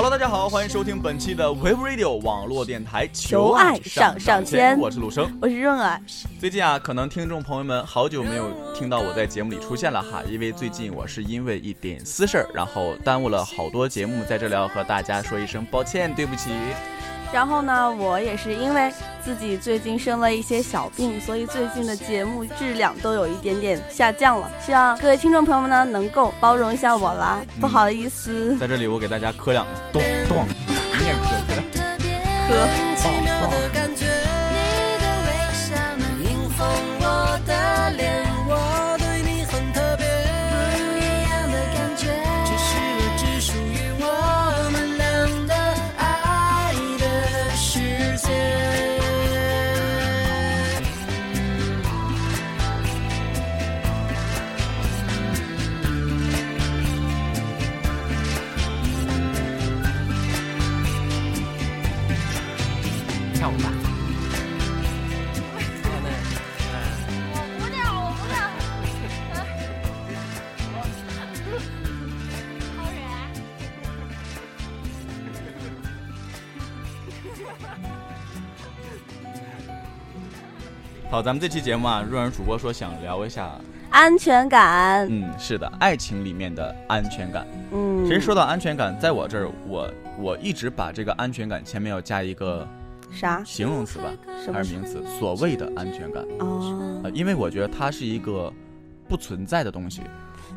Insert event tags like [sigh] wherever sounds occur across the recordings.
Hello，大家好，欢迎收听本期的 Web Radio 网络电台，求爱上上签，我是陆生，我是润儿。最近啊，可能听众朋友们好久没有听到我在节目里出现了哈，因为最近我是因为一点私事儿，然后耽误了好多节目，在这里要和大家说一声抱歉，对不起。然后呢，我也是因为自己最近生了一些小病，所以最近的节目质量都有一点点下降了。希望各位听众朋友们呢，能够包容一下我啦，不好意思。在这里，我给大家磕两个，咚咚，你也磕，磕。[laughs] 好，咱们这期节目啊，润儿主播说想聊一下安全感。嗯，是的，爱情里面的安全感。嗯，其实说到安全感，在我这儿，我我一直把这个安全感前面要加一个啥形容词吧，还是名词？所谓的安全感哦，因为我觉得它是一个不存在的东西，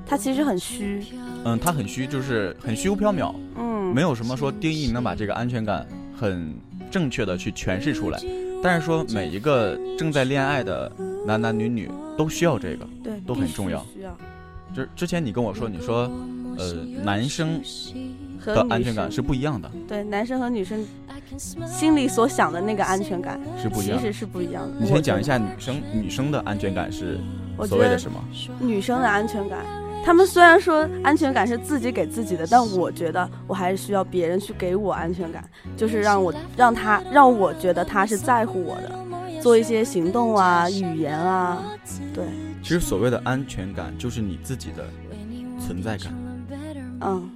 它其实很虚。嗯，它很虚，就是很虚无缥缈。嗯，没有什么说定义能把这个安全感很正确的去诠释出来。但是说每一个正在恋爱的男男女女都需要这个，对，都很重要。需要。就是之前你跟我说，你说，呃，男生的安全感是不一样的。对，男生和女生心里所想的那个安全感是不一样，其实是不一样的。你先讲一下女生女生的安全感是所谓的什么？女生的安全感。他们虽然说安全感是自己给自己的，但我觉得我还是需要别人去给我安全感，就是让我让他让我觉得他是在乎我的，做一些行动啊、语言啊，对。其实所谓的安全感就是你自己的存在感。嗯，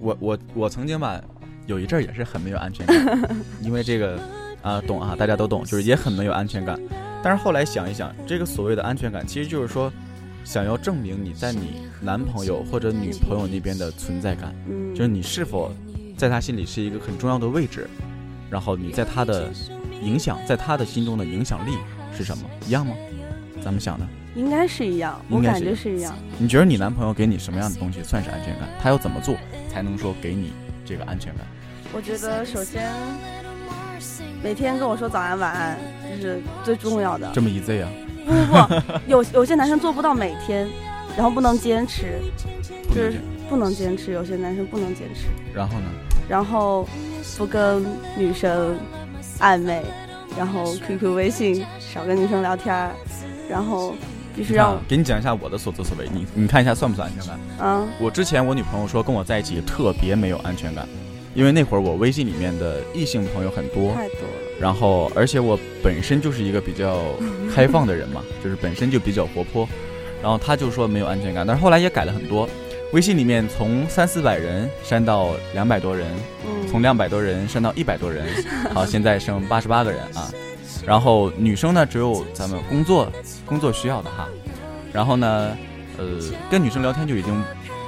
我我我曾经吧，有一阵儿也是很没有安全感，[laughs] 因为这个啊懂啊，大家都懂，就是也很没有安全感。但是后来想一想，这个所谓的安全感，其实就是说。想要证明你在你男朋友或者女朋友那边的存在感，嗯，就是你是否在他心里是一个很重要的位置，然后你在他的影响，在他的心中的影响力是什么？一样吗？咱们想的应该是一样，我感觉是一样。你觉得你男朋友给你什么样的东西算是安全感？他要怎么做才能说给你这个安全感？我觉得首先每天跟我说早安晚安，这是最重要的。这么 easy 啊？不不不，有有些男生做不到每天，然后不能坚持，就是不能坚持。有些男生不能坚持。然后呢？然后不跟女生暧昧，然后 QQ、微信少跟女生聊天，然后必须让给你讲一下我的所作所为，你你看一下算不算安全感？嗯。我之前我女朋友说跟我在一起特别没有安全感，因为那会儿我微信里面的异性朋友很多，太多了。然后，而且我本身就是一个比较开放的人嘛，[laughs] 就是本身就比较活泼。然后他就说没有安全感，但是后来也改了很多。微信里面从三四百人删到两百多人，从两百多人删到一百多人，[laughs] 好，现在剩八十八个人啊。然后女生呢，只有咱们工作工作需要的哈。然后呢，呃，跟女生聊天就已经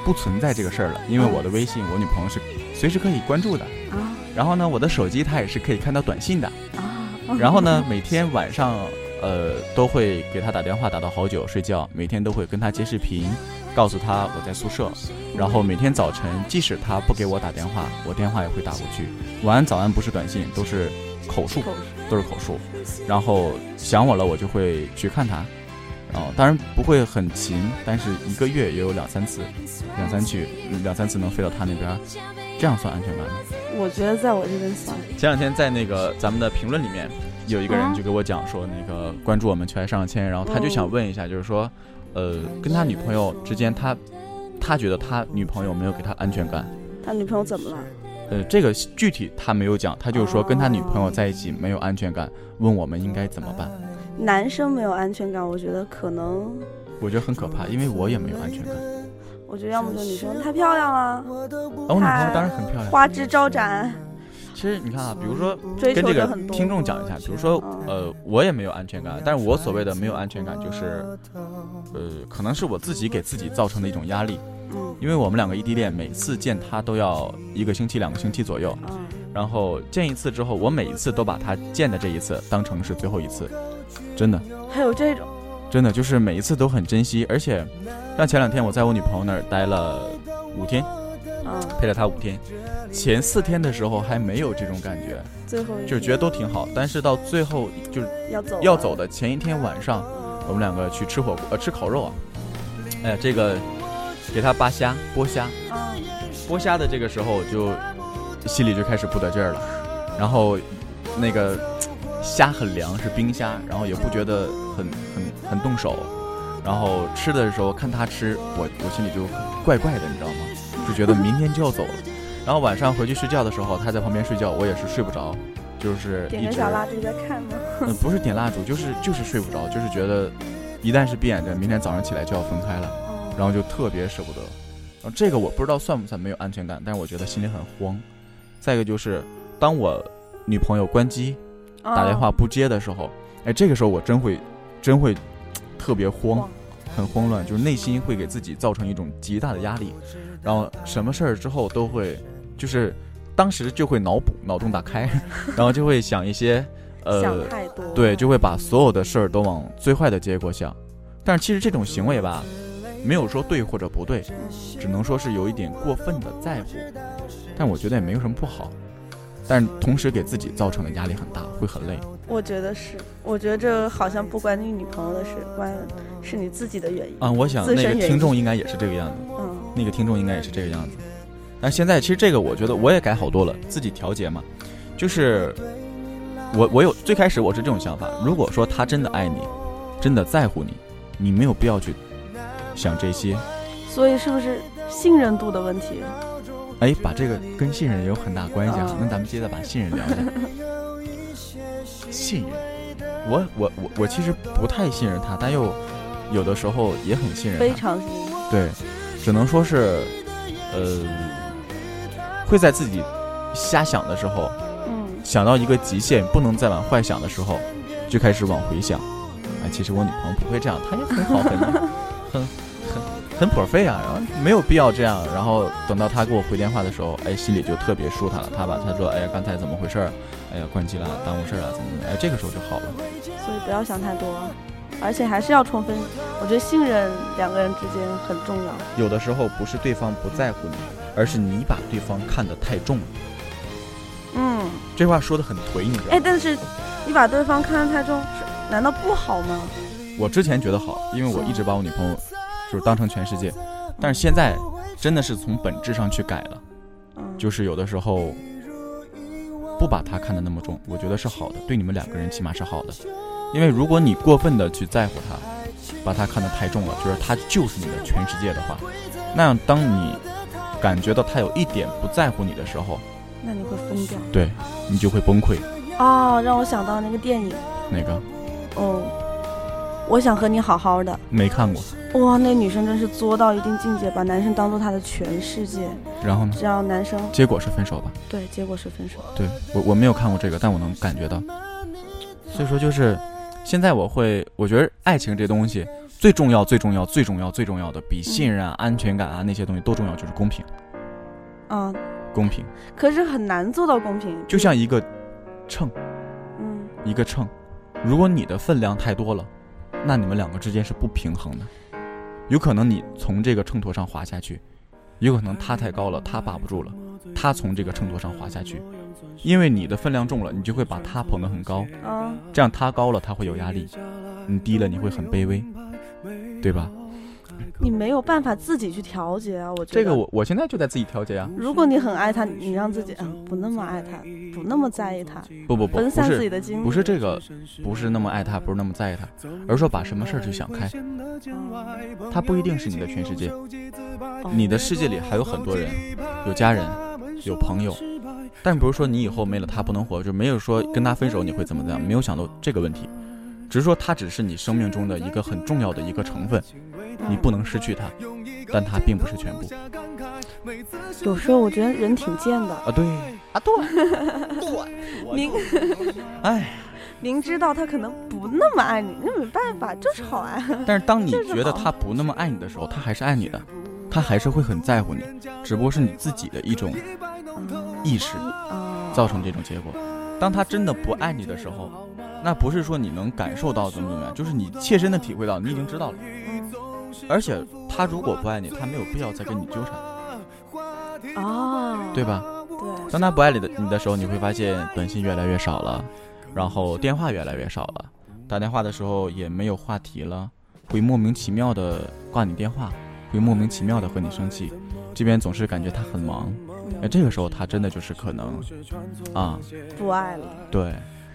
不存在这个事儿了，因为我的微信，我女朋友是随时可以关注的啊。然后呢，我的手机它也是可以看到短信的啊。然后呢，每天晚上，呃，都会给他打电话，打到好久睡觉。每天都会跟他接视频，告诉他我在宿舍。然后每天早晨，即使他不给我打电话，我电话也会打过去。晚安、早安不是短信，都是口述，都是口述。然后想我了，我就会去看他。哦，当然不会很勤，但是一个月也有两三次，两三去，两三次能飞到他那边。这样算安全感吗？我觉得在我这边算。前两天在那个咱们的评论里面，有一个人就给我讲说，那个关注我们求爱上千，然后他就想问一下，就是说，呃，跟他女朋友之间，他他觉得他女朋友没有给他安全感。他女朋友怎么了？呃，这个具体他没有讲，他就是说跟他女朋友在一起没有安全感，问我们应该怎么办。男生没有安全感，我觉得可能，我觉得很可怕，因为我也没有安全感。我觉得要么就女生太漂亮了，哦，我女朋友当然很漂亮，花枝招展。其实你看啊，比如说追跟这个。听众讲一下，比如说嗯呃，我也没有安全感，但是我所谓的没有安全感就是，呃，可能是我自己给自己造成的一种压力，嗯因为我们两个异地恋，每次见他都要一个星期、两个星期左右，嗯，然后见一次之后，我每一次都把他见的这一次当成是最后一次，真的。还有这种，真的就是每一次都很珍惜，而且像前两天我在我女朋友那儿待了五天，嗯，陪了她五天，前四天的时候还没有这种感觉，最后就是觉得都挺好，但是到最后就是要走要走的前一天晚上，我们两个去吃火锅，呃，吃烤肉啊，哎呀，这个给她扒虾剥虾，啊，剥虾的这个时候就心里就开始不得劲儿了，然后那个虾很凉，是冰虾，然后也不觉得很很很动手，然后吃的时候看他吃，我我心里就怪怪的，你知道吗？就觉得明天就要走了。然后晚上回去睡觉的时候，他在旁边睡觉，我也是睡不着，就是点一直根小蜡烛在看吗？嗯，不是点蜡烛，就是就是睡不着，就是觉得一旦是闭眼睛，明天早上起来就要分开了，嗯然后就特别舍不得。然后这个我不知道算不算没有安全感，但是我觉得心里很慌。再一个就是，当我女朋友关机打电话啊不接的时候，哎，这个时候我真会真会 [tsk] 特别慌慌，很慌乱，就是内心会给自己造成一种极大的压力，然后什么事儿之后都会就是当时就会脑补，脑洞打开，[laughs] 然后就会想一些呃对，就会把所有的事儿都往最坏的结果想。但是其实这种行为吧，没有说对或者不对，只能说是有一点过分的在乎。但我觉得也没有什么不好，但是同时给自己造成的压力很大，会很累。我觉得是，我觉得这好像不关你女朋友的事，关是你自己的原因。啊、我想那个听众应该也是这个样子，嗯，那个听众应该也是这个样子。但现在其实这个我觉得我也改好多了，自己调节嘛，就是我我有最开始我是这种想法，如果说他真的爱你，真的在乎你，你没有必要去想这些。所以是不是信任度的问题？哎，把这个跟信任也有很大关系啊。嗯那咱们接着把信任聊一下。[laughs] 信任，我我我我其实不太信任他，但又有的时候也很信任他。非常信任。对，只能说是，呃，会在自己瞎想的时候，嗯，想到一个极限，不能再往坏想的时候，就开始往回想。哎，其实我女朋友不会这样，她也很好，很 [laughs] 很很很破费啊，然后没有必要这样。然后等到他给我回电话的时候，哎，心里就特别舒坦了。他把他说，哎呀，刚才怎么回事儿？哎呀，关机了，耽误事儿了，怎么怎么？哎，这个时候就好了。所以不要想太多，而且还是要充分。我觉得信任两个人之间很重要。有的时候不是对方不在乎你，而是你把对方看得太重了。嗯，这话说的很颓，你知道吗？哎，但是你把对方看得太重，难道不好吗？我之前觉得好，因为我一直把我女朋友就是当成全世界，但是现在真的是从本质上去改了，嗯，就是有的时候不把他看得那么重，我觉得是好的，对你们两个人起码是好的。因为如果你过分的去在乎他，把他看得太重了，就是他就是你的全世界的话，那样当你感觉到他有一点不在乎你的时候，那你会疯掉。对你就会崩溃。哦，让我想到那个电影，哪个哦，我想和你好好的。没看过？哇，那女生真是作到一定境界，把男生当做她的全世界。然后呢？只要男生结果是分手吧？对，结果是分手。对我我没有看过这个，但我能感觉到。所以说就是，现在我会，我觉得爱情这东西最重要、最重要、最重要、最重要的，比信任啊、安全感啊那些东西都重要，就是公平。嗯，公平可是很难做到公平。就像一个秤，嗯，一个秤，如果你的分量太多了，那你们两个之间是不平衡的。有可能你从这个秤砣上滑下去，有可能他太高了，他把不住了，他从这个秤砣上滑下去，因为你的分量重了，你就会把他捧得很高，啊，这样他高了他会有压力，你低了你会很卑微，对吧？你没有办法自己去调节啊。我觉得这个我我现在就在自己调节啊。如果你很爱他，你让自己嗯不那么爱他，不那么在意他，不不不，不分散自己是的精力。不是这个，不是那么爱他，不是那么在意他，而是说把什么事儿去想开。嗯他不一定是你的全世界，哦你的世界里还有很多人，有家人，有朋友。但不是说你以后没了他不能活，就没有说跟他分手你会怎么怎么样，没有想到这个问题，只是说他只是你生命中的一个很重要的一个成分。你不能失去他，但他并不是全部。有时候我觉得人挺贱的啊，对啊，对对，明 [laughs] 哎，明知道他可能不那么爱你，那没办法，就是好爱。[laughs] 但是当你觉得他不那么爱你的时候，他还是爱你的，他还是会很在乎你，只不过是你自己的一种意识造成这种结果。当他真的不爱你的时候，那不是说你能感受到怎么怎么样，就是你切身的体会到，你已经知道了。而且他如果不爱你，他没有必要再跟你纠缠。哦，对吧？对。当他不爱你的你的时候，你会发现短信越来越少了，然后电话越来越少了，打电话的时候也没有话题了，会莫名其妙的挂你电话，会莫名其妙的和你生气，这边总是感觉他很忙。哎，这个时候他真的就是可能，啊，不爱了。对，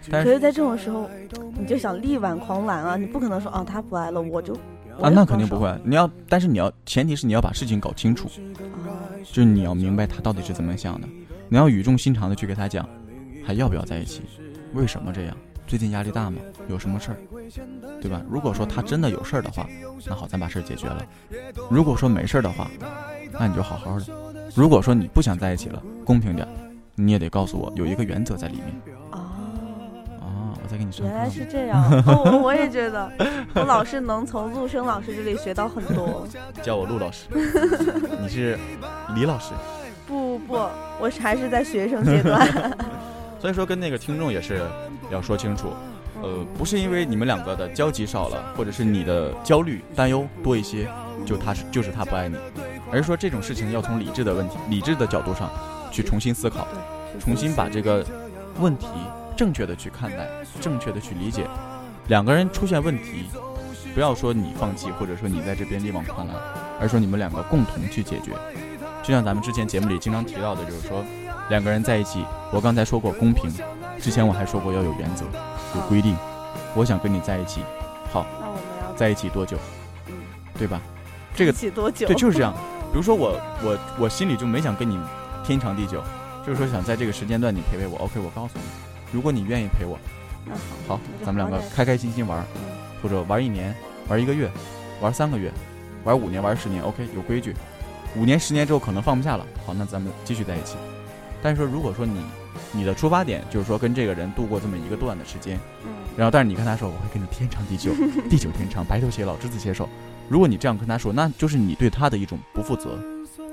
可是，在这种时候，你就想力挽狂澜啊！你不可能说，啊，他不爱了，我就啊，那肯定不会。你要，但是你要，前提是你要把事情搞清楚，就是你要明白他到底是怎么想的，你要语重心长的去给他讲，还要不要在一起？为什么这样？最近压力大吗？有什么事儿？对吧？如果说他真的有事儿的话，那好，咱把事儿解决了。如果说没事儿的话，那你就好好的。如果说你不想在一起了，公平点，你也得告诉我有一个原则在里面。原来是这样，我 [laughs] 我也觉得，我老是能从陆生老师这里学到很多。叫我陆老师，[laughs] 你是李老师？不不不，我还是在学生阶段。[laughs] 所以说，跟那个听众也是要说清楚，呃，不是因为你们两个的交集少了，或者是你的焦虑担忧多一些，就他是就是他不爱你。而是说这种事情要从理智的问题、理智的角度上去重新思考，重新把这个问题正确的去看待，正确的去理解。两个人出现问题，不要说你放弃，或者说你在这边力挽狂澜，而说你们两个共同去解决。就像咱们之前节目里经常提到的，就是说两个人在一起，我刚才说过公平，之前我还说过要有原则、有规定。我想跟你在一起，好，那我们要在一起多久？嗯，对吧？这个起多久？对，就是这样。比如说我我我心里就没想跟你天长地久，就是说想在这个时间段你陪陪我。OK，我告诉你，如果你愿意陪我，那好，好，咱们两个开开心心玩，或者玩一年，玩一个月，玩三个月，玩五年，玩十年。OK，有规矩。五年十年之后可能放不下了，好，那咱们继续在一起。但是说如果说你你的出发点就是说跟这个人度过这么一个段的时间，然后但是你跟他说我会跟你天长地久，[laughs] 地久天长，白头偕老，执子携手。如果你这样跟他说，那就是你对他的一种不负责，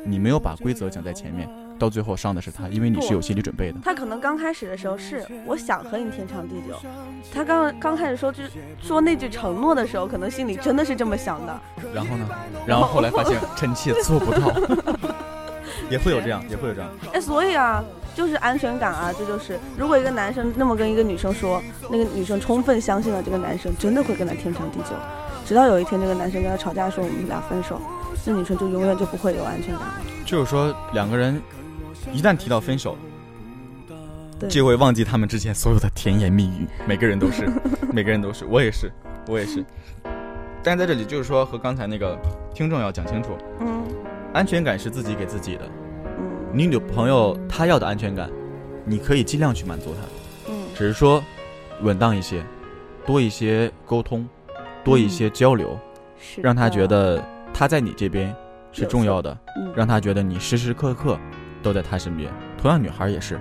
你没有把规则讲在前面，到最后伤的是他，因为你是有心理准备的。他可能刚开始的时候是我想和你天长地久，他刚刚开始说句说那句承诺的时候，可能心里真的是这么想的。然后呢？然后后来发现 [laughs] 臣妾做不到，[laughs] 也会有这样，也会有这样。哎，所以啊，就是安全感啊，这就是如果一个男生那么跟一个女生说，那个女生充分相信了这个男生真的会跟他天长地久。直到有一天，这个男生跟他吵架说我们俩分手，那女生就永远就不会有安全感了。就是说，两个人一旦提到分手，就会忘记他们之前所有的甜言蜜语。每个人都是，[laughs] 每个人都是，我也是，我也是。但是在这里，就是说和刚才那个听众要讲清楚，嗯，安全感是自己给自己的。嗯，你女朋友她要的安全感，你可以尽量去满足她。嗯，只是说稳当一些，多一些沟通。多一些交流，让她觉得她在你这边是重要的，让她觉得你时时刻刻都在他身边。同样，女孩也是。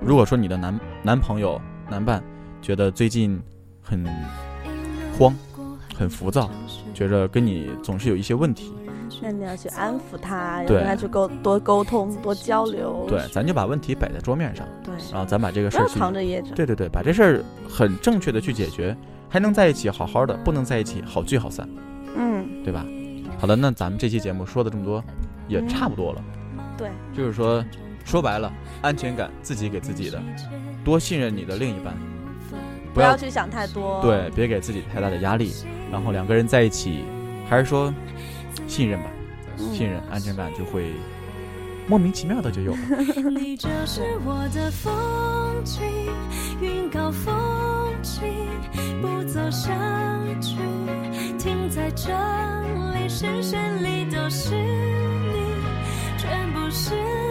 如果说你的男男朋友、男伴觉得最近很慌、很浮躁，觉着跟你总是有一些问题，那你要去安抚他，跟他去沟多沟通、多交流。对，咱就把问题摆在桌面上，对，然后咱把这个事儿藏着掖着。对对对，把这事儿很正确的去解决。还能在一起好好的，不能在一起好聚好散，嗯，对吧？好的，那咱们这期节目说的这么多，也差不多了。对，就是说，说白了，安全感自己给自己的，多信任你的另一半，不要去想太多。对，别给自己太大的压力。然后两个人在一起，还是说信任吧，信任，安全感就会莫名其妙的就有了。不走下去，停在这里，视线里都是是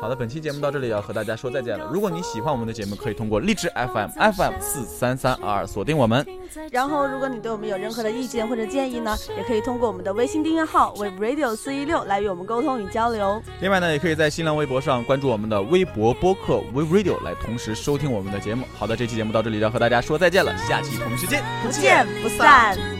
好的，本期节目到这里要和大家说再见了。如果你喜欢我们的节目，可以通过荔枝 FM FM 四三三二二锁定我们。然后，如果你对我们有任何的意见或者建议呢，也可以通过我们的微信订阅号 Web Radio 四一六来与我们沟通与交流。另外呢，也可以在新浪微博上关注我们的微博播客 Web Radio 来同时收听我们的节目。好的，这期节目到这里要和大家说再见了，下期同一时间不见不散。